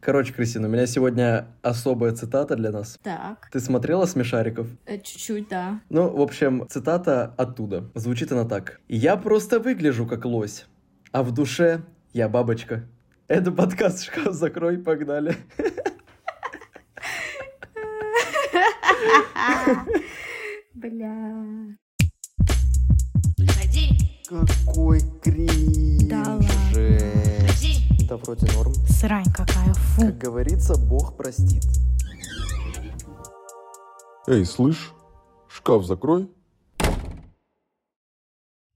Короче, Кристина, у меня сегодня особая цитата для нас. Так, Ты смотрела «Смешариков»? э, чуть-чуть, да. Ну, в общем, цитата оттуда. Звучит она так. «Я просто выгляжу как лось, а в душе я бабочка». Это подкаст «Шкаф закрой», погнали. Бля. Какой кринж. Да ладно. Да вроде норм. Срань какая, фу. Как говорится, Бог простит. Эй, слышь, шкаф закрой.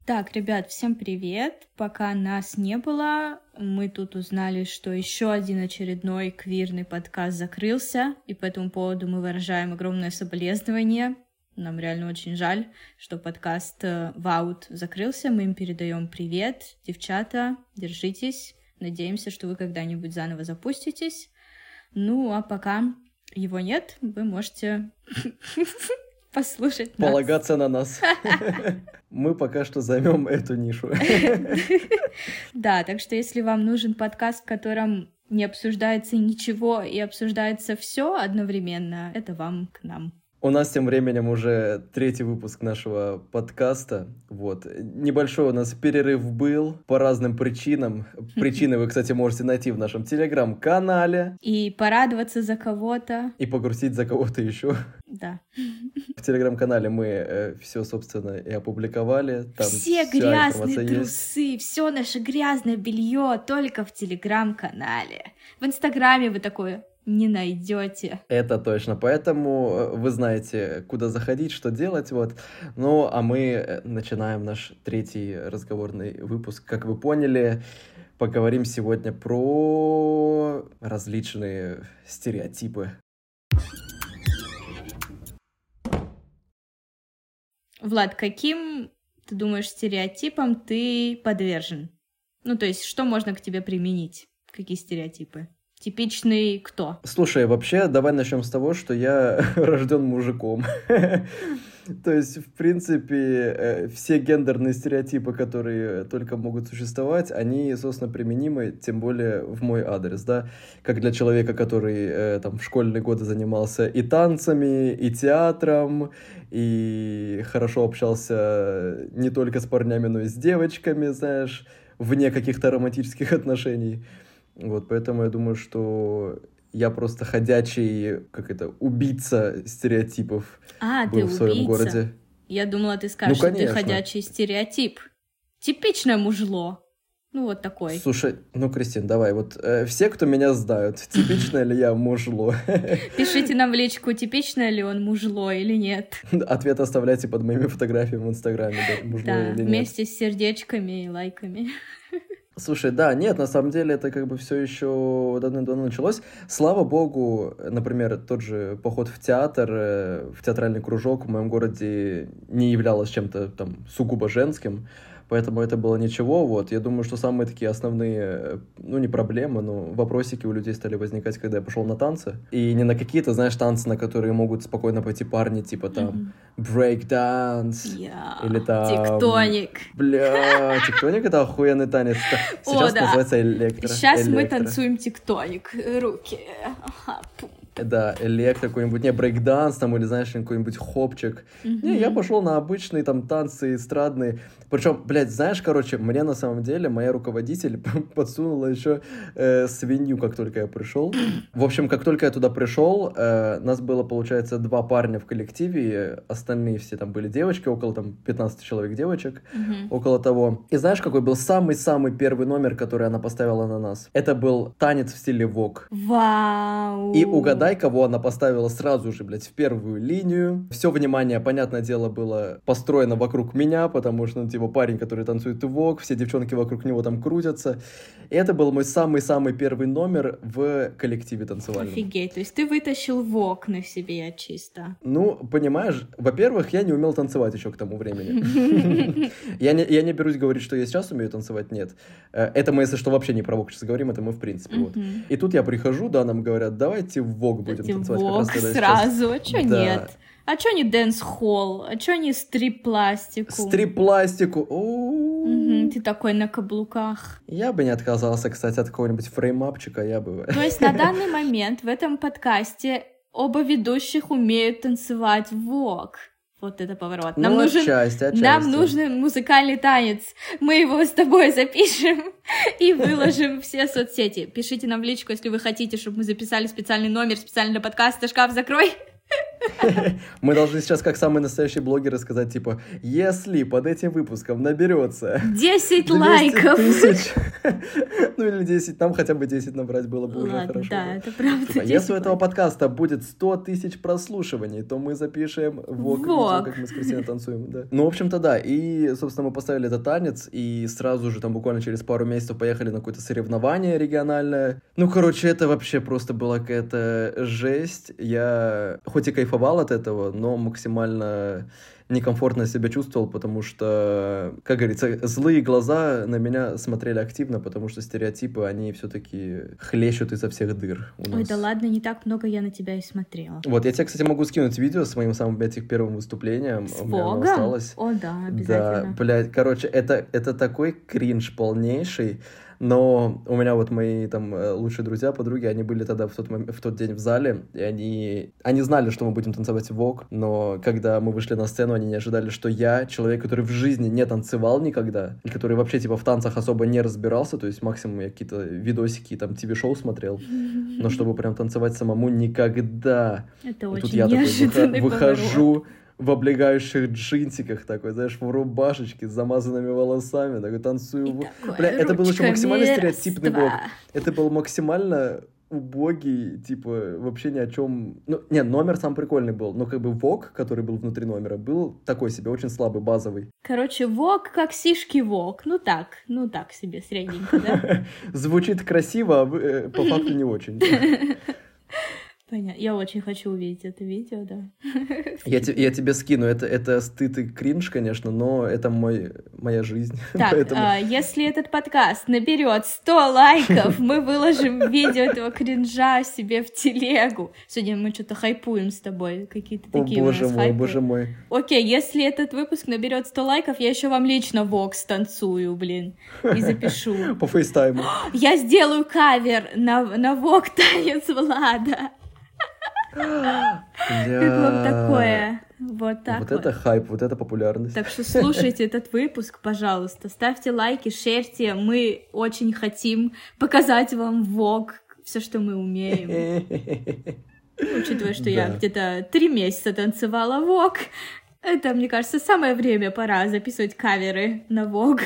Так, ребят, всем привет. Пока нас не было, мы тут узнали, что еще один очередной квирный подкаст закрылся, и по этому поводу мы выражаем огромное соболезнование. Нам реально очень жаль, что подкаст э, Ваут закрылся. Мы им передаем привет. Девчата, держитесь. Надеемся, что вы когда-нибудь заново запуститесь. Ну, а пока его нет, вы можете послушать. Полагаться на нас. Мы пока что займем эту нишу. Да, так что если вам нужен подкаст, в котором не обсуждается ничего и обсуждается все одновременно, это вам к нам. У нас тем временем уже третий выпуск нашего подкаста. Вот. Небольшой у нас перерыв был по разным причинам. Причины вы, кстати, можете найти в нашем телеграм-канале И порадоваться за кого-то, и погрузить за кого-то еще. да. В телеграм-канале мы все, собственно, и опубликовали. Там все грязные есть. трусы, все наше грязное белье только в телеграм-канале. В инстаграме вы такое не найдете. Это точно. Поэтому э, вы знаете, куда заходить, что делать. Вот. Ну, а мы э, начинаем наш третий разговорный выпуск. Как вы поняли, поговорим сегодня про различные стереотипы. Влад, каким, ты думаешь, стереотипам ты подвержен? Ну, то есть, что можно к тебе применить? Какие стереотипы? Типичный кто? Слушай, вообще, давай начнем с того, что я рожден мужиком. То есть, в принципе, э, все гендерные стереотипы, которые только могут существовать, они, собственно, применимы, тем более в мой адрес, да, как для человека, который э, там в школьные годы занимался и танцами, и театром, и хорошо общался не только с парнями, но и с девочками, знаешь, вне каких-то романтических отношений. Вот, поэтому я думаю, что я просто ходячий, как это, убийца стереотипов А, был ты в своем убийца. городе. Я думала, ты скажешь, Ну, что ты конечно. ходячий стереотип. Типичное мужло. Ну, вот такой. Слушай, ну, Кристин, давай, вот э, все, кто меня знают, типичное ли я мужло? Пишите нам в личку, типичное ли он мужло или нет. Ответ оставляйте под моими фотографиями в Инстаграме, да, мужло Да, или нет. вместе с сердечками и лайками. Слушай, да, нет, на самом деле это как бы все еще давно-давно началось. Слава богу, например, тот же поход в театр, э, в театральный кружок в моем городе не являлось чем-то там сугубо женским, поэтому это было ничего. Вот, я думаю, что самые такие основные, э, ну не проблемы, но вопросики у людей стали возникать, когда я пошел на танцы. И не на какие-то, знаешь, танцы, на которые могут спокойно пойти парни, типа там брейк-данс, Я. Или там- Тектоник. Бля, тектоник это охуенный танец. О, Сейчас да. называется электро. Сейчас мы танцуем тектоник. Руки. Ага, пум. Да, электро какой-нибудь, не, брейкданс там, или, знаешь, какой-нибудь хопчик. Не, я пошел на обычные там танцы эстрадные. Причем, блядь, знаешь, короче, мне на самом деле моя руководитель подсунула еще э, свинью, как только я пришел. В общем, как только я туда пришел, э, нас было, получается, два парня в коллективе, остальные все там были девочки, около там 15 человек девочек. Мгм. около того. И знаешь, какой был самый-самый первый номер, который она поставила на нас? Это был танец в стиле вок. Вау. И угадай, кого она поставила сразу же, блядь, в первую линию. Все внимание, понятное дело, было построено вокруг меня, потому что, ну, типа, парень, который танцует вок, все девчонки вокруг него там крутятся. И это был мой самый-самый первый номер в коллективе танцевальном. Офигеть, то есть ты вытащил vogue на себе чисто. Ну, понимаешь, во-первых, я не умел танцевать еще к тому времени. Я не, я не берусь говорить, что я сейчас умею танцевать, нет. Э, Это мы, если что, вообще не про vogue сейчас говорим, это мы в принципе. Вот. И тут я прихожу, да, нам говорят, давайте в vogue будем танцевать. vogue сразу, а Да. нет? А чё не dancehall? А чё не стрип-пластику? Стрип-пластику. Мгм, ты такой на каблуках. Я бы не отказался, кстати, от какого-нибудь фреймапчика, я бы... То есть на данный момент в этом подкасте оба ведущих умеют танцевать вок. Вот это поворот. Нам Ну, нужен отчасти, отчасти. Нам нужен музыкальный танец. Мы его с тобой запишем и выложим все соцсети. Пишите нам в личку, если вы хотите, чтобы мы записали специальный номер специально для подкаста «Шкаф закрой». Мы должны сейчас, как самые настоящие блогеры, сказать, типа, если под этим выпуском наберется 10 200 лайков. тысяч, ну или 10, нам хотя бы 10 набрать было бы уже Ладно, хорошо. да, это правда. Типа, 10 если у этого подкаста будет 100 тысяч прослушиваний, то мы запишем вок, видео, как мы с Кристиной танцуем. Да. Ну, в общем-то, да. И, собственно, мы поставили этот танец, и сразу же, там, буквально через пару месяцев поехали на какое-то соревнование региональное. Ну, короче, это вообще просто была какая-то жесть. Я хоть и кайфовал от этого, но максимально некомфортно себя чувствовал, потому что, как говорится, злые глаза на меня смотрели активно, потому что стереотипы, они все-таки хлещут изо всех дыр. Ой, да ладно, не так много я на тебя и смотрела. Вот, я тебе, кстати, могу скинуть видео с моим самым, этих первым выступлением. С У меня оно Вогом? осталось. О, да, Да, обязательно. блядь, короче, это, это такой кринж полнейший, но у меня вот мои там э, лучшие друзья, подруги, они были тогда в тот, в тот день в зале, и они, они знали, что мы будем танцевать вок, но когда мы вышли на сцену, они не ожидали, что я, человек, который в жизни не танцевал никогда, и который вообще типа в танцах особо не разбирался, то есть максимум я какие-то видосики, там, ТВ-шоу смотрел, но чтобы прям танцевать самому никогда. Это И очень тут я такой неожиданный поворот. В облегающих джинсиках такой, знаешь, в рубашечке с замазанными волосами, такой танцую. И такой Бля, это был еще максимально стереотипный раз-два. вок. Это был максимально убогий, типа, вообще ни о чем... Ну, не, номер сам прикольный был, но как бы вок, который был внутри номера, был такой себе, очень слабый, базовый. Короче, вок как сишки вок. Ну так, ну так себе, средненько, да? Звучит красиво, а э, по факту не очень. Понятно. Я очень хочу увидеть это видео, да. Я, я тебе скину, это, это стыд и кринж, конечно, но это мой, моя жизнь. Так, Поэтому... а, если этот подкаст наберет 100 лайков, мы выложим видео этого кринжа себе в телегу. Сегодня мы что-то хайпуем с тобой, какие-то О, такие у боже нас мой, хайпы. боже мой. Окей, если этот выпуск наберет 100 лайков, я еще вам лично вокс танцую, блин, и запишу. По фейстайму. Я сделаю кавер на, на вок танец Влада. Как вам такое? Вот так Вот вот. это хайп, вот это популярность. Так что слушайте этот выпуск, пожалуйста, ставьте лайки, шерьте. Мы очень хотим показать вам вок, все, что мы умеем. Учитывая, что я где-то три месяца танцевала вок, это, мне кажется, самое время пора записывать каверы на вок.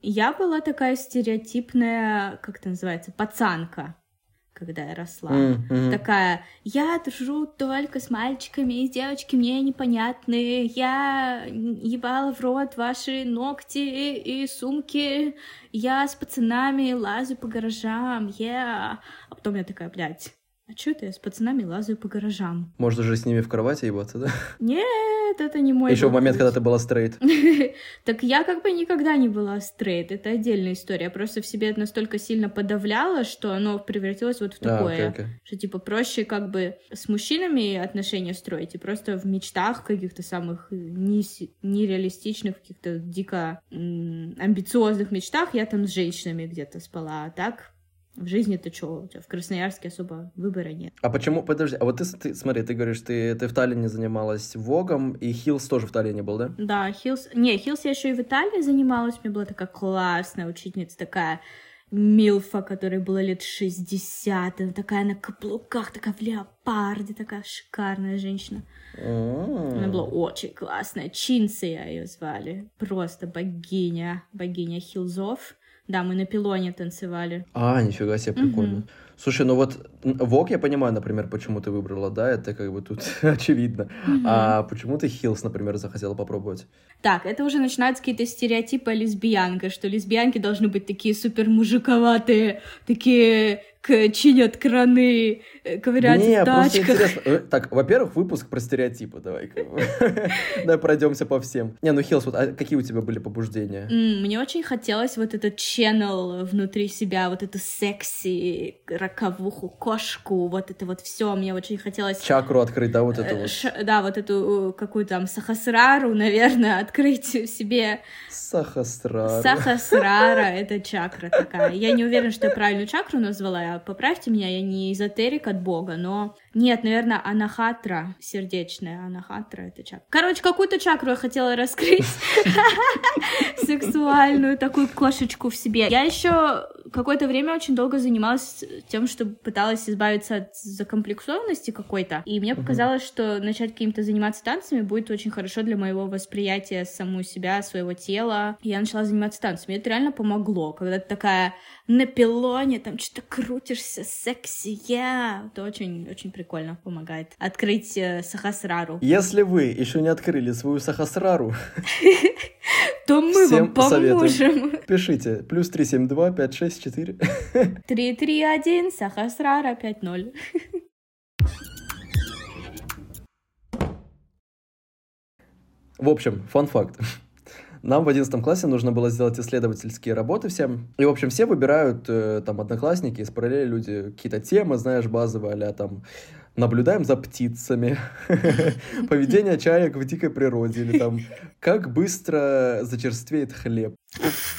Я была такая стереотипная, как это называется, пацанка, когда я росла. Мгм. Такая, я дружу только с мальчиками, и девочки мне непонятные, я ебала в рот ваши ногти и сумки, я с пацанами лазю по гаражам, я... А потом я такая, блядь, а чё это я с пацанами лазаю по гаражам? Можно же с ними в кровати ебаться, да? Нет, это не мой Еще в момент, когда ты была стрейт. Так я как бы никогда не была стрейт, это отдельная история. Я просто в себе это настолько сильно подавляла, что оно превратилось вот в А, такое. Что типа проще как бы с мужчинами отношения строить, и просто в мечтах каких-то самых нереалистичных, каких-то дико амбициозных мечтах я там с женщинами где-то спала, а так в жизни-то что, у тебя в Красноярске особо выбора нет. А почему, подожди, а вот ты, ты смотри, ты говоришь, ты, ты в Таллине занималась vogue ом, и heels тоже в Таллине был, да? Да, heels... Не, heels я еще и в Италии занималась. У меня была такая классная учительница, такая Милфа, которой было лет 60. Она такая на каблуках, такая в леопарде, такая шикарная женщина. Она была очень классная. Чинция ее звали. Просто богиня. Богиня heels ов. Да, мы на пилоне танцевали. А, нифига себе, прикольно. Мгм. Слушай, ну вот vogue я понимаю, например, почему ты выбрала, да, это как бы тут очевидно. Мгм. А почему ты heels, например, захотела попробовать? Так, это уже начинаются какие-то стереотипы о лесбиянках, что лесбиянки должны быть такие супер мужиковатые, такие чинят краны, э, ковыряют Не, в просто тачках. интересно. Э, Так, во-первых, выпуск про стереотипы. Давай. Давай пройдемся по всем. Не, ну heels, вот а какие у тебя были побуждения? Мне очень хотелось вот этот channel внутри себя, вот эту секси, роковуху, кошку, вот это вот все. Мне очень хотелось... Чакру открыть, да, вот э, вот. ш- да, вот эту какую там сахасрару, наверное, открыть в себе. Сахасрару. Сахасрара — это чакра такая. Я не уверена, что я правильную чакру назвала. Поправьте меня, я не эзотерик от бога, но... Нет, наверное, анахатра сердечная. Анахатра — это чакра. Короче, какую-то чакру я хотела раскрыть. Сексуальную такую кошечку в себе. Я еще какое-то время очень долго занималась тем, что пыталась избавиться от закомплексованности какой-то. И мне показалось, что начать каким-то заниматься танцами будет очень хорошо для моего восприятия саму себя, своего тела. И я начала заниматься танцами. И это реально помогло. Когда ты такая на пилоне, там что-то крутишься, секси, я. Это очень-очень прикольно помогает открыть э, сахасрару. Если вы еще не открыли свою сахасрару, То мы Всем вам поможем. пишите. Плюс 372 564. 331 сахасрара 5-0. В общем, фан-факт. Нам в 11 классе нужно было сделать исследовательские работы всем. И, в общем, все выбирают, э, там, одноклассники, из параллели люди, какие-то темы, знаешь, базовые, а там, наблюдаем за птицами, поведение чаек в дикой природе, или там, как быстро зачерствеет хлеб,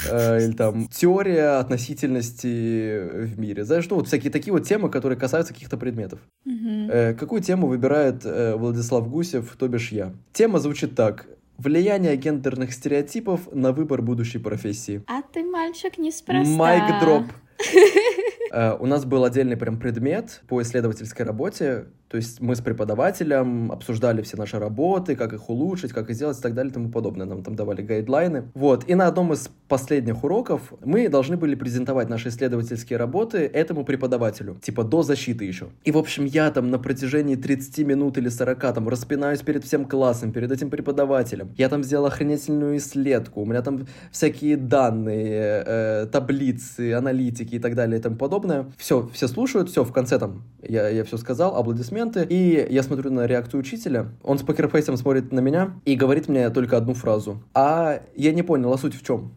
Э, или там, теория относительности в мире. Знаешь, ну, вот всякие такие вот темы, которые касаются каких-то предметов. Э, Какую тему выбирает э, Владислав Гусев, то бишь я? Тема звучит так. Влияние гендерных стереотипов на выбор будущей профессии. А ты мальчик неспроста. Майк дроп. Э, У нас был отдельный прям предмет по исследовательской работе. То есть мы с преподавателем обсуждали все наши работы, как их улучшить, как их сделать и так далее и тому подобное. Нам там давали гайдлайны. Вот. И на одном из последних уроков мы должны были презентовать наши исследовательские работы этому преподавателю. Типа до защиты еще. И, в общем, я там на протяжении 30 минут или 40 там распинаюсь перед всем классом, перед этим преподавателем. Я там сделал охренительную исследку. У меня там всякие данные, э, таблицы, аналитики и так далее и тому подобное. Все, все слушают, все, в конце там я, я все сказал, аплодисменты. И я смотрю на реакцию учителя. Он с покерфейсом смотрит на меня и говорит мне только одну фразу. А я не понял, а суть в чем?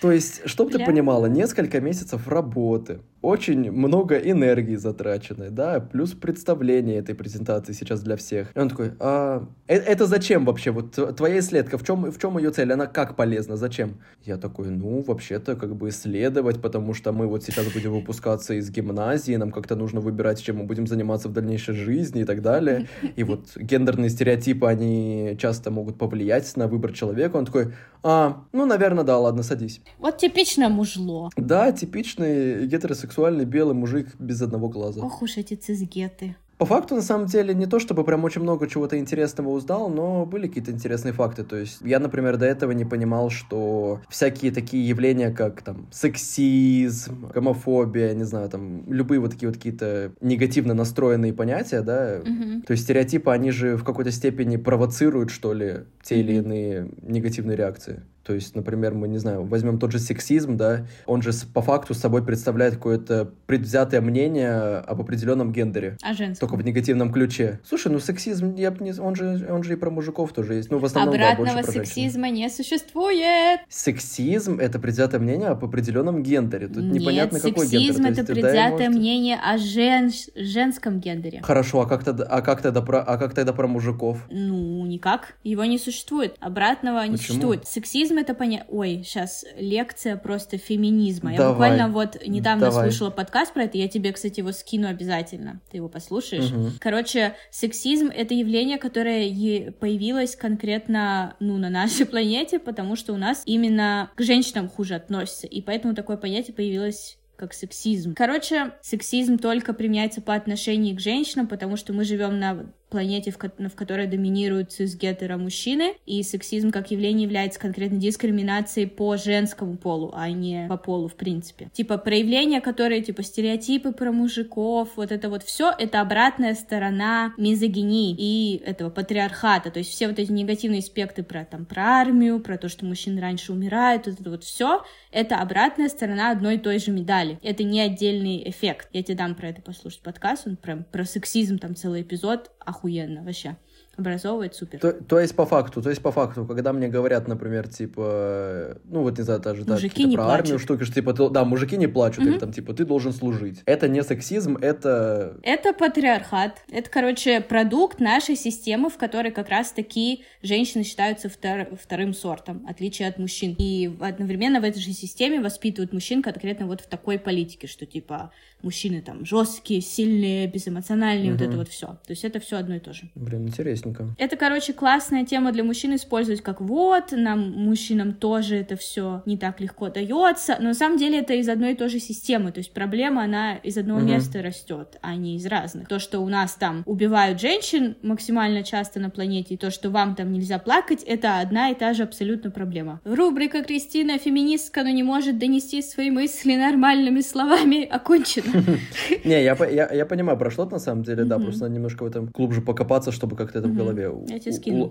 То есть, чтобы ты понимала, несколько месяцев работы, очень много энергии затраченной, да, плюс представление этой презентации сейчас для всех. И он такой, а, э- это зачем вообще? Вот твоя исследка, в чем, в чем ее цель? Она как полезна? Зачем? Я такой, ну, вообще-то, как бы исследовать, потому что мы вот сейчас будем выпускаться из гимназии, нам как-то нужно выбирать, чем мы будем заниматься в дальнейшей жизни и так далее. И вот гендерные стереотипы, они часто могут повлиять на выбор человека. Он такой, а, ну, наверное, да, ладно, садись. Вот типично мужло. Да, типичный гетеросексуальный белый мужик без одного глаза. Ох уж эти цисгеты. По факту, на самом деле, не то чтобы прям очень много чего-то интересного узнал, но были какие-то интересные факты. То есть я, например, до этого не понимал, что всякие такие явления, как там сексизм, гомофобия, не знаю, там любые вот такие вот какие-то негативно настроенные понятия, да, Мгм. то есть стереотипы, они же в какой-то степени провоцируют, что ли, те или Мгм. иные негативные реакции. То есть, например, мы, не знаю, возьмем тот же сексизм, да, он же по факту собой представляет какое-то предвзятое мнение об определенном гендере. А женский? Только в негативном ключе. Слушай, ну сексизм, я не... он, же, он же и про мужиков тоже есть. Ну, в основном, да, Обратного больше про женщин. сексизма не существует. Сексизм — это предвзятое мнение об определенном гендере. Тут непонятно, Нет, какой сексизм гендер. То это есть, да, предвзятое может- мнение о жен- женском гендере. Хорошо, а как, тогда, а, как тогда про, а как тогда про мужиков? Ну, никак. Его не существует. Обратного не Почему? существует. Сексизм это понятие... Ой, сейчас лекция просто феминизма. Я Давай. буквально вот недавно Давай. слушала подкаст про это. Я тебе, кстати, его скину обязательно. Ты его послушаешь. Мгм. Короче, сексизм — это явление, которое появилось конкретно, ну, на нашей планете, потому что у нас именно к женщинам хуже относятся, и поэтому такое понятие появилось как сексизм. Короче, сексизм только применяется по отношению к женщинам, потому что мы живем на планете, в, ко- в которой доминируют цисгетеро мужчины, и сексизм как явление является конкретно дискриминацией по женскому полу, а не по полу в принципе. Типа проявления, которые типа стереотипы про мужиков, вот это вот все, это обратная сторона мизогинии и этого патриархата, то есть все вот эти негативные аспекты про там про армию, про то, что мужчины раньше умирают, вот это вот все, это обратная сторона одной и той же медали. Это не отдельный эффект. Я тебе дам про это послушать подкаст, он прям про сексизм, там целый эпизод, охуенно вообще. Образовывает супер. То, то есть по факту, то есть по факту, когда мне говорят, например, типа, ну вот не знаю, даже да, Мужики какие-то не про плачут. армию штуки, что типа, ты- да, мужики не плачут, или Мгм. там типа, ты должен служить. Это не сексизм, это Это патриархат. Это, короче, продукт нашей системы, в которой как раз-таки женщины считаются втор- вторым сортом, в отличие от мужчин. И одновременно в этой же системе воспитывают мужчин конкретно вот в такой политике, что типа мужчины там жесткие, сильные, безэмоциональные, вот Мгм. это вот все. То есть это все одно и то же. Блин, интересненько. Это, короче, классная тема для мужчин использовать как вот, нам, мужчинам тоже это все не так легко дается, но на самом деле это из одной и той же системы, то есть проблема, она из одного Мгм. места растет, а не из разных. То, что у нас там убивают женщин максимально часто на планете, и то, что вам там нельзя плакать, это одна и та же абсолютно проблема. Рубрика «Кристина, феминистка, но не может донести свои мысли нормальными словами» окончена. Не, я, по- я, я понимаю, прошло на самом деле, да, просто надо немножко в этом глубже покопаться, чтобы как-то это в голове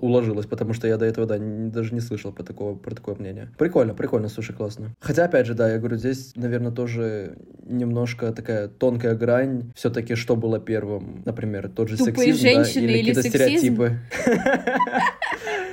уложилось, потому что я до этого, да, даже не слышал про такое, мнение. Прикольно, прикольно, слушай, классно. Хотя, опять же, да, я говорю, здесь, наверное, тоже немножко такая тонкая грань, все-таки что было первым, например, тот же Тупые сексизм, да, или или какие-то стереотипы.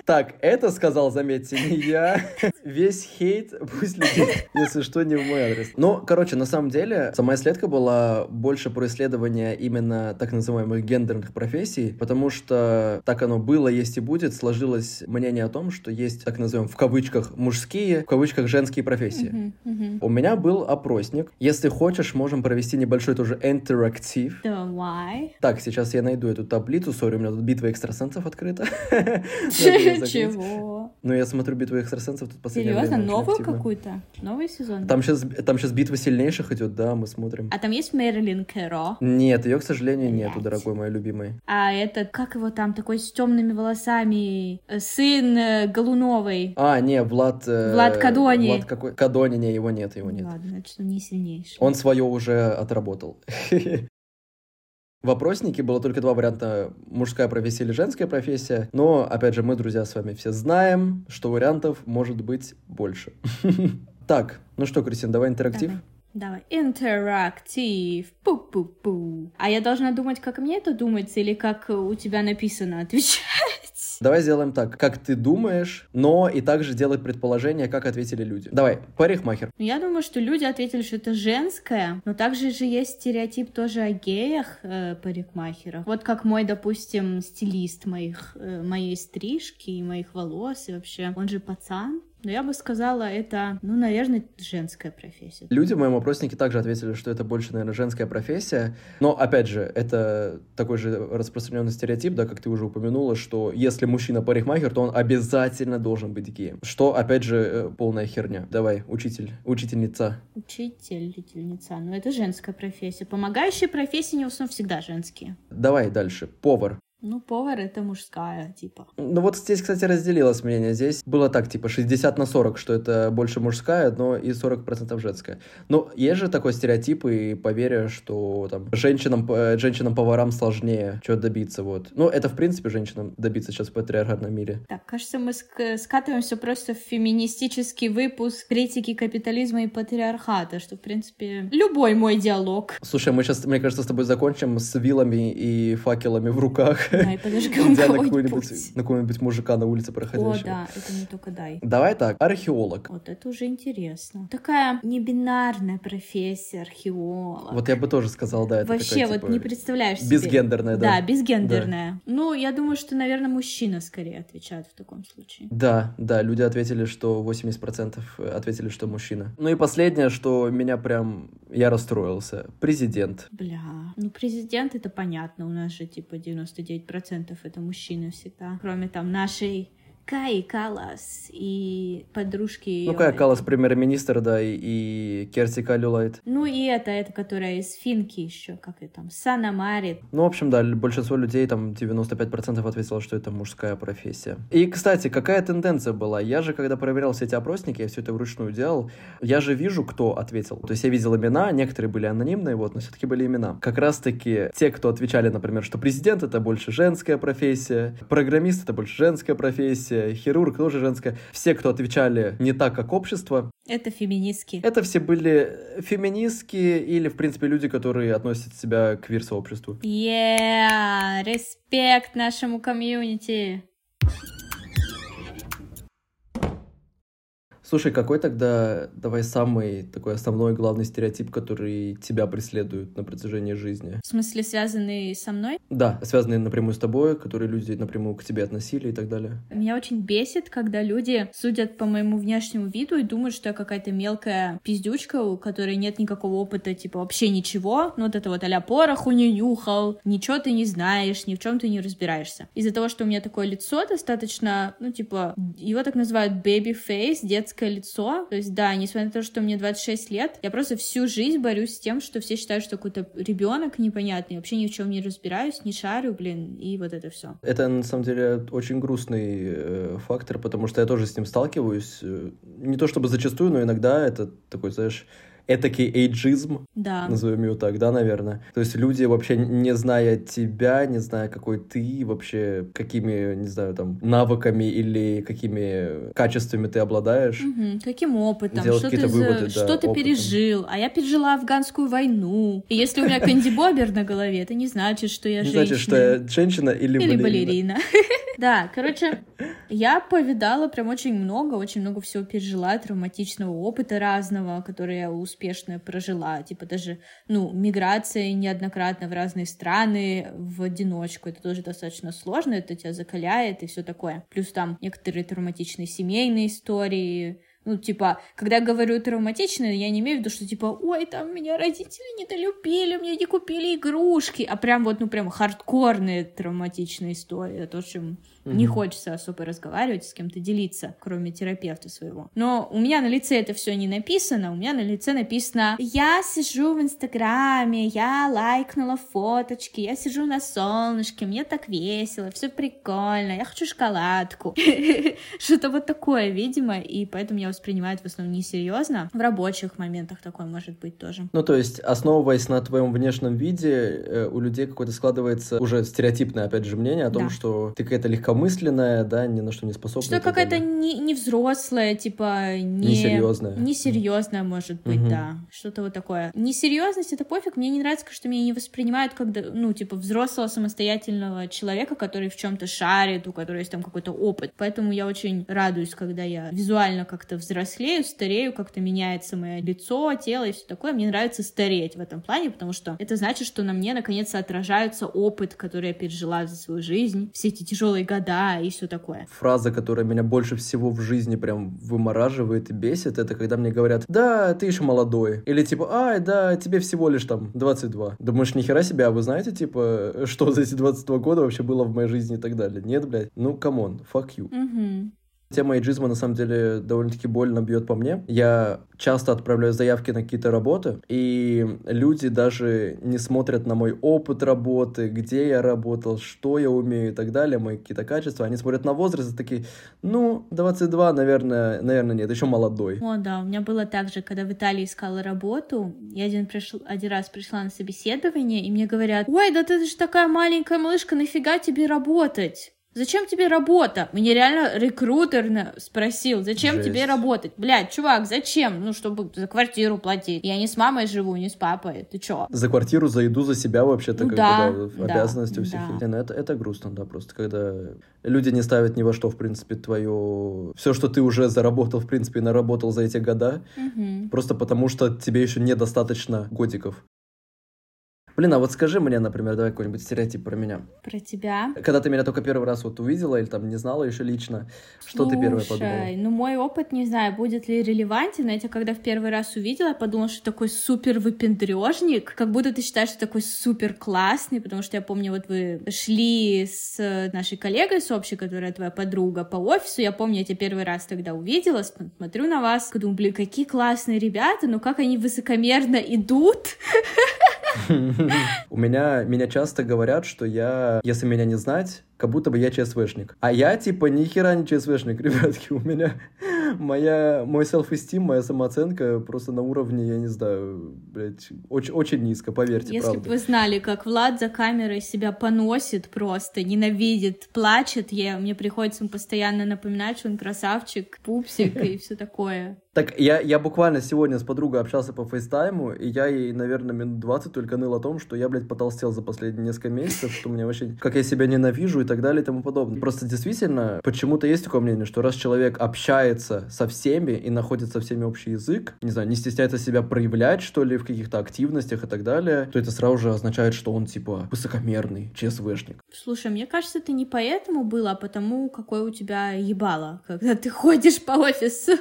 Так, это сказал, заметьте, не я. Весь хейт пусть летит, если что, не в мой адрес. Ну, короче, на самом деле, сама исследка была больше про исследование именно так называемых гендерных профессий, потому что так оно было, есть и будет, сложилось мнение о том, что есть, так назовем, в кавычках мужские, в кавычках женские профессии. Мгм, мгм. У меня был опросник. Если хочешь, можем провести небольшой тоже интерактив. Давай. Так, сейчас я найду эту таблицу. Сори, у меня тут битва экстрасенсов открыта. Чего? Ну, я смотрю битву экстрасенсов тут в последнее Серьезно, время новую какую-то? Новый сезон? Там сейчас, там сейчас битва сильнейших идет, да, мы смотрим. А там есть Мэрилин Кэро? Нет, ее, к сожалению, нету, Блядь. дорогой мой любимый. А этот, как его там, такой с темными волосами, э, сын э, Голуновой. А, не, Влад... э, Влад Кадони. Влад какой? Кадони, не, его нет, его нет. Ладно, значит, он не сильнейший. Он свое уже отработал. В опроснике было только два варианта мужская профессия или женская профессия. Но, опять же, мы, друзья, с вами все знаем, что вариантов может быть больше. Так, ну что, Кристина, давай интерактив. Давай. Интерактив. Пу-пу-пу. А я должна думать, как мне это думается, или как у тебя написано отвечать? Давай сделаем так, как ты думаешь, но и также делать предположение, как ответили люди. Давай, парикмахер. Я думаю, что люди ответили, что это женское, но также же есть стереотип тоже о геях э, парикмахерах. Вот как мой, допустим, стилист моих, э, моей стрижки и моих волос, и вообще, он же пацан. Но я бы сказала, это, ну, наверное, женская профессия. Люди в моем опроснике также ответили, что это больше, наверное, женская профессия. Но, опять же, это такой же распространенный стереотип, да, как ты уже упомянула, что если мужчина парикмахер, то он обязательно должен быть геем. Что, опять же, э, полная херня. Давай, учитель, учительница. Учительница, ну это женская профессия. Помогающие профессии не в основном всегда женские. Давай дальше. Повар. Ну, повар это мужская, типа. Ну вот здесь, кстати, разделилось мнение. Здесь было так, типа 60 на 40, что это больше мужская, но и 40% женская. Но есть же такой стереотип и поверье, что там женщинам, э, женщинам-поварам сложнее чего добиться, вот. Ну, это, в принципе, женщинам добиться сейчас в патриархатном мире. Так, кажется, мы ск- скатываемся просто в феминистический выпуск критики капитализма и патриархата, что, в принципе, любой мой диалог. Слушай, мы сейчас, мне кажется, с тобой закончим с вилами и факелами в руках. Да, и подожгем идя на кого-нибудь. какого-нибудь, мужика на улице О, проходящего. да, это не только дай. Давай так, археолог. Вот это уже интересно. Такая небинарная профессия археолог. Вот я бы тоже сказал, да, это Вообще, такая, вот типа, не представляешь себе. безгендерная, да. Да, безгендерная. Ну, я думаю, что, наверное, мужчина скорее отвечает в таком случае. Да, да, люди ответили, что 80% ответили, что мужчина. Ну и последнее, что меня прям... Я расстроился. Президент. Бля, ну президент это понятно, у нас же типа 99% это мужчины всегда. Кроме там нашей Кай Калас и подружки. Ну, Кая Калас, премьер-министр, да, и, и Керти Калюлайт. Ну и это, это которая из Финки еще, как ее там, Сана Марит. Ну, в общем, да, большинство людей, там 95% ответило, что это мужская профессия. И, кстати, какая тенденция была? Я же, когда проверял все эти опросники, я все это вручную делал, я же вижу, кто ответил. То есть я видел имена, некоторые были анонимные, вот, но все-таки были имена. Как раз-таки те, кто отвечали, например, что президент — это больше женская профессия, программист — это больше женская профессия, хирург тоже женская. Все, кто отвечали не так, как общество, Это феминистки. это все были феминистки или, в принципе, люди, которые относят себя к квир-сообществу. Yeah, респект нашему комьюнити. Слушай, какой тогда, давай, самый такой основной главный стереотип, который тебя преследует на протяжении жизни? В смысле, связанный со мной? Да, связанные напрямую с тобой, которые люди напрямую к тебе относили и так далее. Меня очень бесит, когда люди судят по моему внешнему виду и думают, что я какая-то мелкая пиздючка, у которой нет никакого опыта, типа вообще ничего. Ну вот это вот а-ля пороху не нюхал, ничего ты не знаешь, ни в чем ты не разбираешься. Из-за того, что у меня такое лицо достаточно, ну типа, его так называют baby face, детское лицо. То есть да, несмотря на то, что мне 26 лет, я просто всю жизнь борюсь с тем, что все считают, что какой-то ребенок непонятный, вообще ни в чем не разбираюсь, не шарю, блин, и вот это все. Это, на самом деле, очень грустный э, фактор, потому что я тоже с ним сталкиваюсь. Э, Не то чтобы зачастую, но иногда это такой, знаешь, этакий эйджизм, Да. назовем его так, да, наверное. То есть люди вообще не зная тебя, не зная, какой ты, вообще какими, не знаю, там, навыками или какими качествами ты обладаешь. Мгм. Каким опытом? Что ты, за- выводы, да, что ты опытом. пережил? А я пережила афганскую войну. И если у меня Кэнди Бобер на голове, это не значит, что я Не женщина. значит, что я женщина или, Или балерина. балерина. Да, короче, я повидала прям очень много, очень много всего пережила, травматичного опыта разного, который я успешно прожила. Типа даже, ну, миграция неоднократно в разные страны в одиночку. Это тоже достаточно сложно, это тебя закаляет и все такое. Плюс там некоторые травматичные семейные истории, ну, типа, когда я говорю травматичные, я не имею в виду, что, типа, ой, там меня родители недолюбили, мне не купили игрушки, а прям вот, ну, прям хардкорные травматичные истории. То, чем не Мгм. хочется особо разговаривать, с кем-то делиться, кроме терапевта своего. Но у меня на лице это все не написано, у меня на лице написано «Я сижу в Инстаграме, я лайкнула фоточки, я сижу на солнышке, мне так весело, все прикольно, я хочу шоколадку». Что-то вот такое, видимо, и поэтому я воспринимаю это в основном несерьезно. В рабочих моментах такое может быть тоже. Ну, то есть, основываясь на твоем внешнем виде, э, у людей какое-то складывается уже стереотипное, опять же, мнение о том, что ты какая-то легкомысленная, да, ни на что не способна. Что какая-то не, не взрослая, типа, не... Несерьезная. Несерьезная, может быть, Мгм. да. Что-то вот такое. Несерьезность это пофиг. Мне не нравится, что меня не воспринимают как, ну, типа, взрослого самостоятельного человека, который в чем-то шарит, у которого есть там какой-то опыт. Поэтому я очень радуюсь, когда я визуально как-то взрослею, старею, как-то меняется мое лицо, тело и все такое. Мне нравится стареть в этом плане, потому что это значит, что на мне наконец-то отражается опыт, который я пережила за свою жизнь, все эти тяжелые года и все такое. Фраза, которая меня больше всего в жизни прям вымораживает и бесит, это когда мне говорят, да, ты еще молодой. Или типа, ай, да, тебе всего лишь там 22. Думаешь, нихера себе, а вы знаете, типа, что за эти 22 года вообще было в моей жизни и так далее? Нет, блядь. Ну, come on, fuck you. Угу. Тема эйджизма, на самом деле, довольно-таки больно бьет по мне. Я часто отправляю заявки на какие-то работы, и люди даже не смотрят на мой опыт работы, где я работал, что я умею и так далее, мои какие-то качества. Они смотрят на возраст и такие, ну, 22, наверное, наверное, нет, еще молодой. О, да, у меня было так же, когда в Италии искала работу, я один, пришел, один раз пришла на собеседование, и мне говорят, ой, да ты же такая маленькая малышка, нафига тебе работать? Зачем тебе работа? Мне реально рекрутер спросил, зачем Жесть. тебе работать? Блядь, чувак, зачем? Ну, чтобы за квартиру платить. Я не с мамой живу, не с папой. Ты чё? За квартиру, за еду, за себя вообще-то, Ну как да, бы, да, да, обязанности у всех да. Ну, это, это грустно, да, просто, когда люди не ставят ни во что, в принципе, твое... Все, что ты уже заработал, в принципе, наработал за эти года, Мгм. Просто потому, что тебе еще недостаточно годиков. Блин, а вот скажи мне, например, давай какой-нибудь стереотип про меня. Про тебя? Когда ты меня только первый раз вот увидела или там не знала еще лично, что ты первое подумала? Слушай, ну мой опыт, не знаю, будет ли релевантен. Я тебя когда в первый раз увидела, я подумала, что такой супер выпендрежник, как будто ты считаешь, что такой супер классный, потому что я помню, вот вы шли с нашей коллегой с общей, которая твоя подруга по офису, я помню, я тебя первый раз тогда увидела, смотрю на вас, думаю, блин, какие классные ребята, но как они высокомерно идут. У меня, меня часто говорят, что я, если меня не знать, как будто бы я ЧСВшник. А я, типа, ни хера не ЧСВшник, ребятки. У меня моя, мой self-esteem, моя самооценка просто на уровне, я не знаю, блядь, очень, очень низко, поверьте, Если бы вы знали, как Влад за камерой себя поносит просто, ненавидит, плачет, я, мне приходится ему постоянно напоминать, что он красавчик, пупсик и все такое. Так, я, я буквально сегодня с подругой общался по фейстайму, и я ей, наверное, минут 20 только ныл о том, что я, блядь, потолстел за последние несколько месяцев, что меня вообще, как я себя ненавижу и так далее и тому подобное. Просто действительно, почему-то есть такое мнение, что раз человек общается со всеми и находит со всеми общий язык, не знаю, не стесняется себя проявлять, что ли, в каких-то активностях и так далее, то это сразу же означает, что он, типа, высокомерный, ЧСВшник. Слушай, мне кажется, это не поэтому было, а потому, какое у тебя ебало, когда ты ходишь по офису.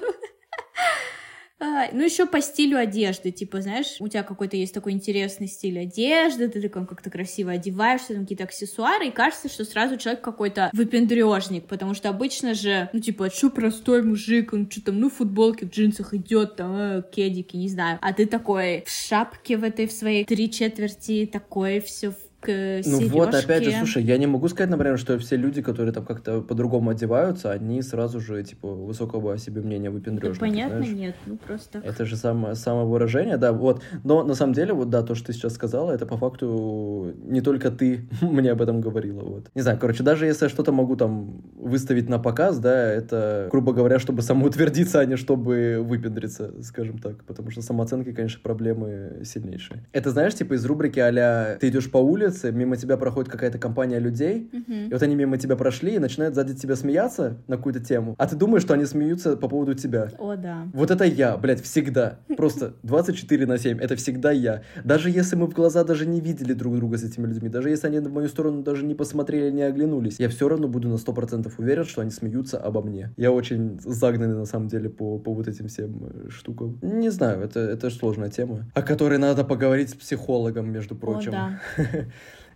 Ну, еще по стилю одежды, типа, знаешь, у тебя какой-то есть такой интересный стиль одежды, ты такой как-то красиво одеваешься, там какие-то аксессуары, и кажется, что сразу человек какой-то выпендрежник, потому что обычно же, ну, типа, что простой мужик, он что там, ну, в футболке, в джинсах идет, там, э, кедики, не знаю, а ты такой в шапке в этой, в своей три четверти, такой все в к Ну вот, опять же, слушай, я не могу сказать, например, что все люди, которые там как-то по-другому одеваются, они сразу же, типа, высокого о себе мнения выпендрежники, да, понятно, знаешь? нет, ну просто... Это же само, самовыражение, да, вот. Но на самом деле, вот да, то, что ты сейчас сказала, это по факту не только ты мне об этом говорила, вот. Не знаю, короче, даже если я что-то могу там выставить на показ, да, это, грубо говоря, чтобы самоутвердиться, а не чтобы выпендриться, скажем так, потому что самооценкой, конечно, проблемы сильнейшие. Это, знаешь, типа из рубрики а ты идешь по улице, улице, мимо тебя проходит какая-то компания людей, Мгм. и вот они мимо тебя прошли и начинают сзади тебя смеяться на какую-то тему, а ты думаешь, что они смеются по поводу тебя. О, да. Вот это я, блядь, всегда. Просто 24 на 7. Это всегда я. Даже если мы в глаза даже не видели друг друга с этими людьми, даже если они на мою сторону даже не посмотрели, не оглянулись, я все равно буду на 100% уверен, что они смеются обо мне. Я очень загнанный, на самом деле, по, по вот этим всем э, штукам. Не знаю, это, это сложная тема, о которой надо поговорить с психологом, между прочим. О, да.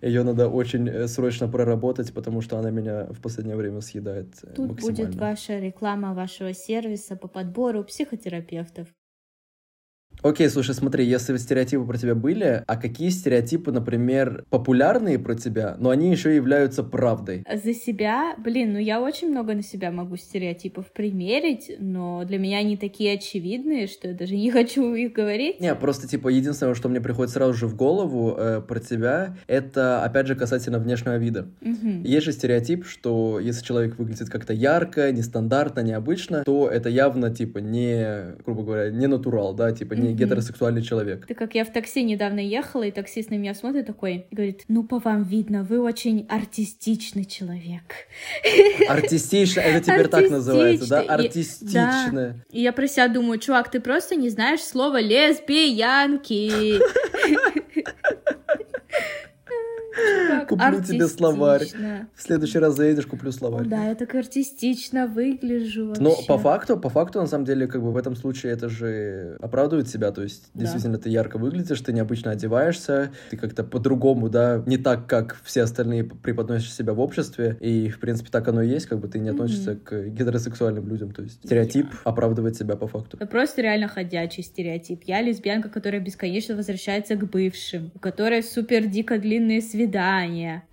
Ее надо очень э, срочно проработать, потому что она меня в последнее время съедает э, Тут максимально. будет ваша реклама вашего сервиса по подбору психотерапевтов. Окей, слушай, смотри, если стереотипы про тебя были, а какие стереотипы, например, популярные про тебя, но они еще являются правдой? За себя, блин, ну я очень много на себя могу стереотипов примерить, но для меня они такие очевидные, что я даже не хочу их говорить. Не, просто, типа, единственное, что мне приходит сразу же в голову э, про тебя, это, опять же, касательно внешнего вида. Мгм. Есть же стереотип, что если человек выглядит как-то ярко, нестандартно, необычно, то это явно, типа, не, грубо говоря, не натурал, да, типа, не. Гетеросексуальный человек. Ты как я в такси недавно ехала, и таксист на меня смотрит такой, и говорит, ну по вам видно, вы очень артистичный человек. Артистично, это теперь так называется, да? Артистично. И я про себя думаю, чувак, ты просто не знаешь слова лесбиянки. Куплю тебе словарь. В следующий раз заедешь, куплю словарь. Да, я так артистично выгляжу Но вообще. по факту, по факту, на самом деле, как бы в этом случае это же оправдывает себя, то есть Да. действительно ты ярко выглядишь, ты необычно одеваешься, ты как-то по-другому, да, не так, как все остальные преподносишь себя в обществе, и, в принципе, так оно и есть, как бы ты не относишься к гетеросексуальным людям, то есть стереотип оправдывает себя по факту. Это просто реально ходячий стереотип. Я лесбиянка, которая бесконечно возвращается к бывшим, у которой супер дико длинные свидания,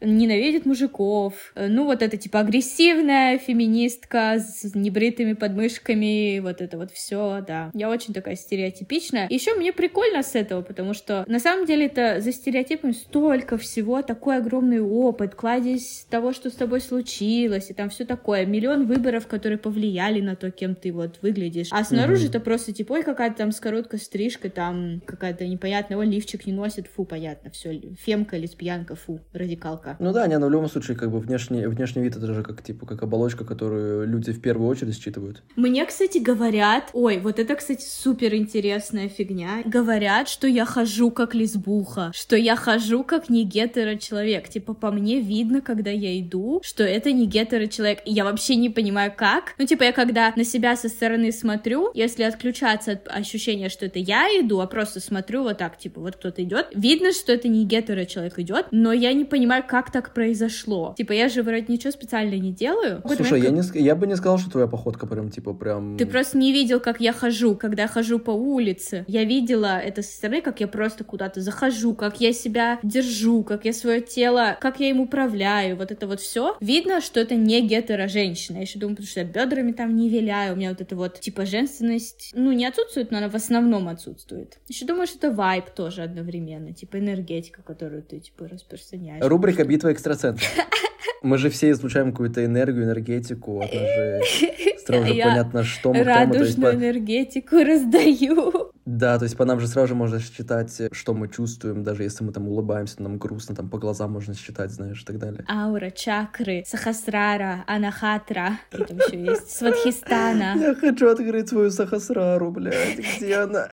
ненавидит мужиков. Э, Ну, вот это типа агрессивная феминистка с небритыми подмышками, вот это вот все, да. Я очень такая стереотипичная. Еще мне прикольно с этого, потому что на самом деле это за стереотипами столько всего, такой огромный опыт, кладезь того, что с тобой случилось, и там все такое, миллион выборов, которые повлияли на то, кем ты вот выглядишь. А снаружи это просто типа, ой, какая-то там с короткой стрижкой, там какая-то непонятная, ой, лифчик не носит, фу, понятно, все, фемка, лесбиянка, фу, ради развлекалка. Ну да, не, но в любом случае, как бы внешний, внешний вид это же как типа как оболочка, которую люди в первую очередь считывают. Мне, кстати, говорят, ой, вот это, кстати, супер интересная фигня. Говорят, что я хожу как лесбуха, что я хожу как не гетеро человек. Типа по мне видно, когда я иду, что это не гетеро человек. И я вообще не понимаю, как. Ну, типа, я когда на себя со стороны смотрю, если отключаться от ощущения, что это я иду, а просто смотрю вот так, типа, вот кто-то идет, видно, что это не гетеро человек идет, но я не понимаю, как так произошло. Типа, я же вроде ничего специально не делаю. Слушай, я, не, я бы не сказал, что твоя походка прям типа прям... Ты просто не видел, как я хожу, когда хожу по улице. Я видела это со стороны, как я просто куда-то захожу, как я себя держу, как я свое тело, как я им управляю, вот это вот все. Видно, что это не гетеро женщина. Я еще думаю, потому что я бедрами там не виляю, у меня вот это вот типа женственность, ну не отсутствует, но она в основном отсутствует. Еще думаю, что это вайб тоже одновременно, типа энергетика, которую ты типа распространяешь. Рубрика «Битва экстрасенсов». Мы же все излучаем какую-то энергию, энергетику, от нас же сразу же Я понятно, что мы, кто мы. То есть Радужную по- энергетику раздаю. Да, то есть по нам же сразу же можно считать, что мы чувствуем, даже если мы там улыбаемся, нам грустно, там по глазам можно считать, знаешь, и так далее. Аура, чакры, сахасрара, анахатра, и там еще есть свадхистана. Я хочу открыть свою сахасрару, блядь, где она?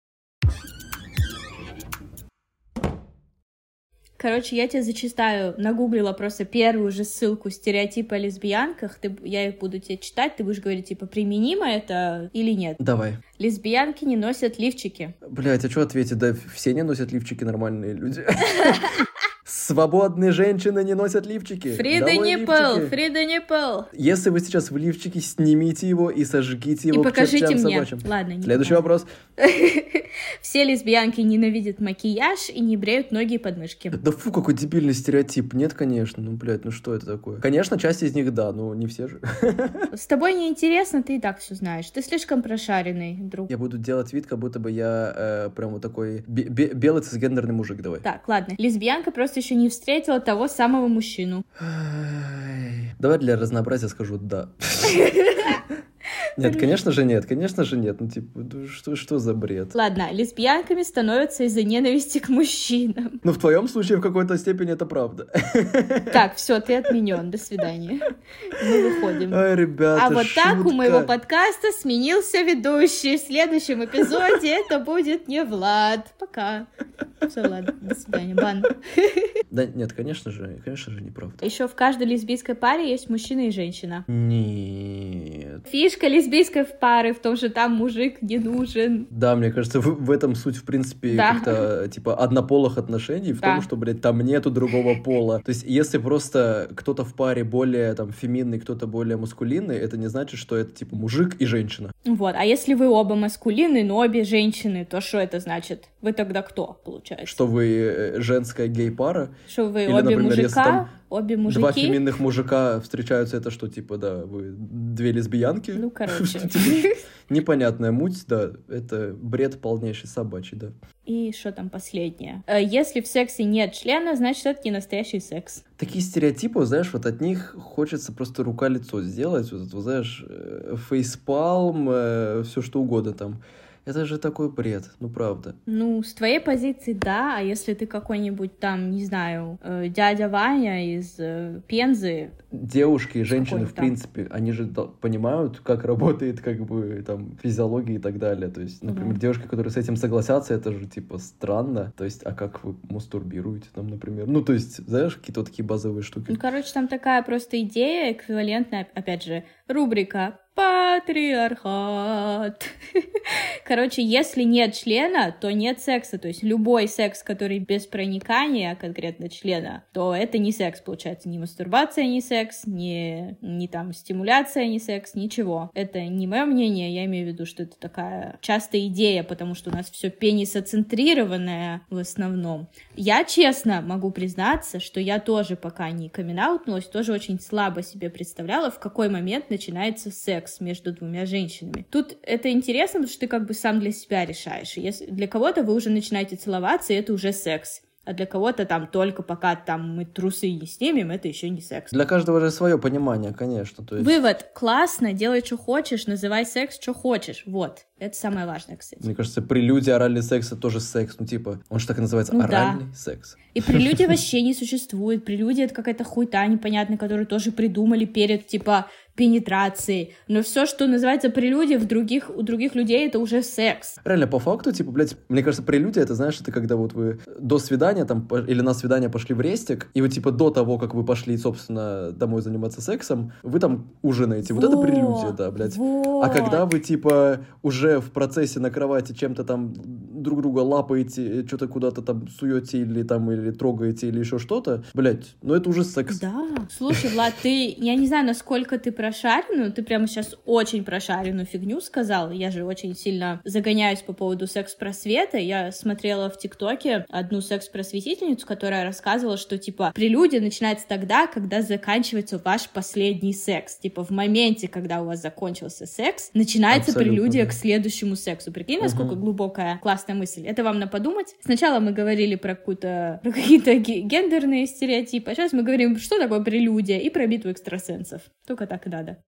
Короче, я тебе зачитаю, нагуглила просто первую же ссылку стереотипы о лесбиянках, ты, я их буду тебе читать, ты будешь говорить, типа, применимо это или нет. Давай. Лесбиянки не носят лифчики. Блять, а что ответить? Да все не носят лифчики нормальные люди. Свободные женщины не носят лифчики. Фрида лифчики. Фрида Ниппл. Если вы сейчас в лифчике, снимите его и сожгите его И покажите мне. собачьим. Ладно, не Следующий показывай. вопрос. Все лесбиянки ненавидят макияж и не бреют ноги и подмышки. Да фу, какой дебильный стереотип. Нет, конечно. Ну, блядь, ну что это такое? Конечно, часть из них да, но не все же. С тобой неинтересно, ты и так все знаешь. Ты слишком прошаренный, друг. Я буду делать вид, как будто бы я э, прям вот такой бе- бе- белый цисгендерный мужик, давай. Так, ладно. Лесбиянка просто еще не встретила того самого мужчину. Ай. Давай для разнообразия скажу «да». Нет, конечно же нет, конечно же нет. Ну, типа, что, что за бред? Ладно, лесбиянками становятся из-за ненависти к мужчинам. Ну, в твоем случае в какой-то степени это правда. Так, все, ты отменен. До свидания. Мы выходим. Ай, ребята, А вот так у шутка. моего подкаста сменился ведущий. В следующем эпизоде это будет не Влад. Пока. Все, ладно, до свидания. Бан. Да нет, конечно же, конечно же, неправда. Еще в каждой лесбийской паре есть мужчина и женщина. Нет. Фишка лесбийской в пары в том, что там мужик не нужен. Да, мне кажется, в, в этом суть, в принципе, Да. как-то, типа, однополых отношений, в Да. том, что, блядь, там нету другого пола. То есть, если просто кто-то в паре более, там, феминный, кто-то более маскулинный, это не значит, что это, типа, мужик и женщина. Вот, а если вы оба маскулины, но обе женщины, то что это значит? Вы тогда кто, получается? Что вы э, женская гей-пара, Что вы Или, обе например, мужика, обе два мужики? феминных мужика встречаются, это что, типа, да, вы две лесбиянки? Ну, короче. Типа, Непонятная муть, да, это бред полнейший собачий, да. И что там последнее? Э, Если в сексе нет члена, значит, это не настоящий секс. Такие стереотипы, знаешь, вот от них хочется просто рука-лицо сделать, вот знаешь, э, фейспалм, все что угодно там. Это же такой бред, ну правда. Ну, с твоей позиции, да, а если ты какой-нибудь там, не знаю, э, дядя Ваня из э, Пензы, Девушки и женщины, в принципе, они же понимают, как работает, как бы, там, физиология и так далее. То есть, например, Да. девушки, которые с этим согласятся, это же, типа, странно. То есть, а как вы мастурбируете там, например? Ну, то есть, знаешь, какие-то такие базовые штуки. ну, короче, там такая просто идея, эквивалентная, опять же, рубрика «Патриархат». Короче, если нет члена, то нет секса. То есть любой секс, который без проникания конкретно члена, то это не секс, получается. Ни мастурбация, не секс, ни, ни там стимуляция, не секс, ничего. Это не мое мнение, я имею в виду, что это такая частая идея, потому что у нас все пенисоцентрированное в основном. Я честно могу признаться, что я тоже пока не камин тоже очень слабо себе представляла, в какой момент начинается секс между двумя женщинами. Тут это интересно, потому что ты как бы сам для себя решаешь. Если для кого-то вы уже начинаете целоваться, и это уже секс. А для кого-то там только пока там мы трусы не снимем, это еще не секс. Для каждого же свое понимание, конечно. То есть... Вывод. Классно, делай, что хочешь, называй секс, что хочешь. Вот. Это самое важное, кстати. Мне кажется, прелюдия, оральный секс — это тоже секс. Ну, типа, он же так и называется, Ну да. оральный секс. И прелюдия вообще не существует. Прелюдия — это какая-то хуйта непонятная, которую тоже придумали перед, типа, пенетрацией. Но все, что называется прелюдией, в других, у других людей это уже секс. Реально, по факту, типа, блядь, мне кажется, прелюдия, это, знаешь, это когда вот вы до свидания там, или на свидание пошли в рестик, и вот, типа, до того, как вы пошли, собственно, домой заниматься сексом, вы там ужинаете. Вот, это прелюдия, да, блядь. Вот. А когда вы, типа, уже в процессе на кровати чем-то там друг друга лапаете, что-то куда-то там суете или там, или трогаете, или еще что-то, блядь, ну это уже секс. Да. Слушай, Влад, ты, я не знаю, насколько ты прошаренную, ты прямо сейчас очень прошаренную фигню сказал. Я же очень сильно загоняюсь по поводу секс-просвета. Я смотрела в ТикТоке одну секс-просветительницу, которая рассказывала, что, типа, прелюдия начинается тогда, когда заканчивается ваш последний секс. Типа, в моменте, когда у вас закончился секс, начинается Абсолютно, прелюдия к следующему сексу. Прикинь, насколько Мгм. глубокая, классная мысль. Это вам на подумать. Сначала мы говорили про какую-то про какие-то ге- гендерные стереотипы, а сейчас мы говорим, что такое прелюдия и про битву экстрасенсов. Только так и надо.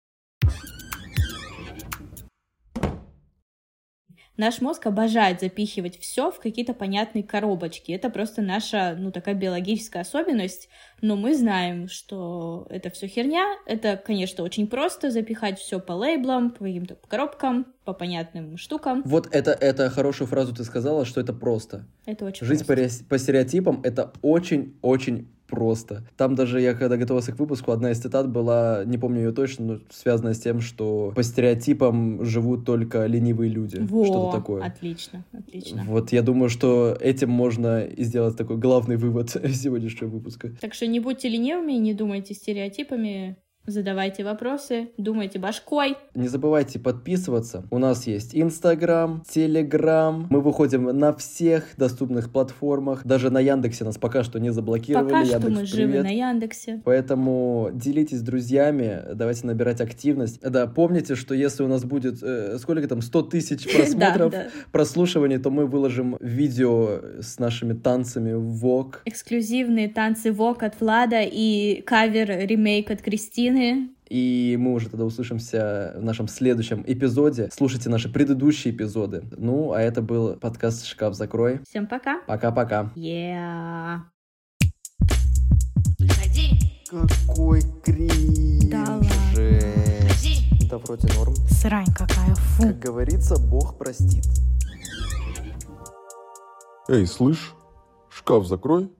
Наш мозг обожает запихивать все в какие-то понятные коробочки. Это просто наша, ну, такая биологическая особенность. Но мы знаем, что это все херня. Это, конечно, очень просто запихать все по лейблам, по каким-то коробкам, по понятным штукам. Вот это, это хорошую фразу ты сказала, что это просто. Это очень Жить по, просто. ре- по стереотипам это очень-очень просто. Там даже я, когда готовился к выпуску, одна из цитат была, не помню ее точно, но связанная с тем, что по стереотипам живут только ленивые люди. Во, Что-то такое. Отлично, отлично. Вот я думаю, что этим можно и сделать такой главный вывод сегодняшнего выпуска. Так что не будьте ленивыми, не думайте стереотипами, задавайте вопросы, думайте башкой. Не забывайте подписываться. У нас есть Инстаграм, Телеграм. Мы выходим на всех доступных платформах. Даже на Яндексе нас пока что не заблокировали. Пока что Яндекс, мы живы привет. на Яндексе. Поэтому делитесь с друзьями, давайте набирать активность. Да, помните, что если у нас будет, э, сколько там, 100 тысяч просмотров, прослушиваний, то мы выложим видео с нашими танцами ВОК. Эксклюзивные танцы ВОК от Влада и кавер-ремейк от Кристины. И мы уже тогда услышимся в нашем следующем эпизоде. Слушайте наши предыдущие эпизоды. Ну, а это был подкаст «Шкаф закрой». Всем пока. Пока-пока. Yeah. Какой кринж. Да ладно. Да вроде норм. Срань какая, фу. Как говорится, Бог простит. Эй, слышь, шкаф закрой.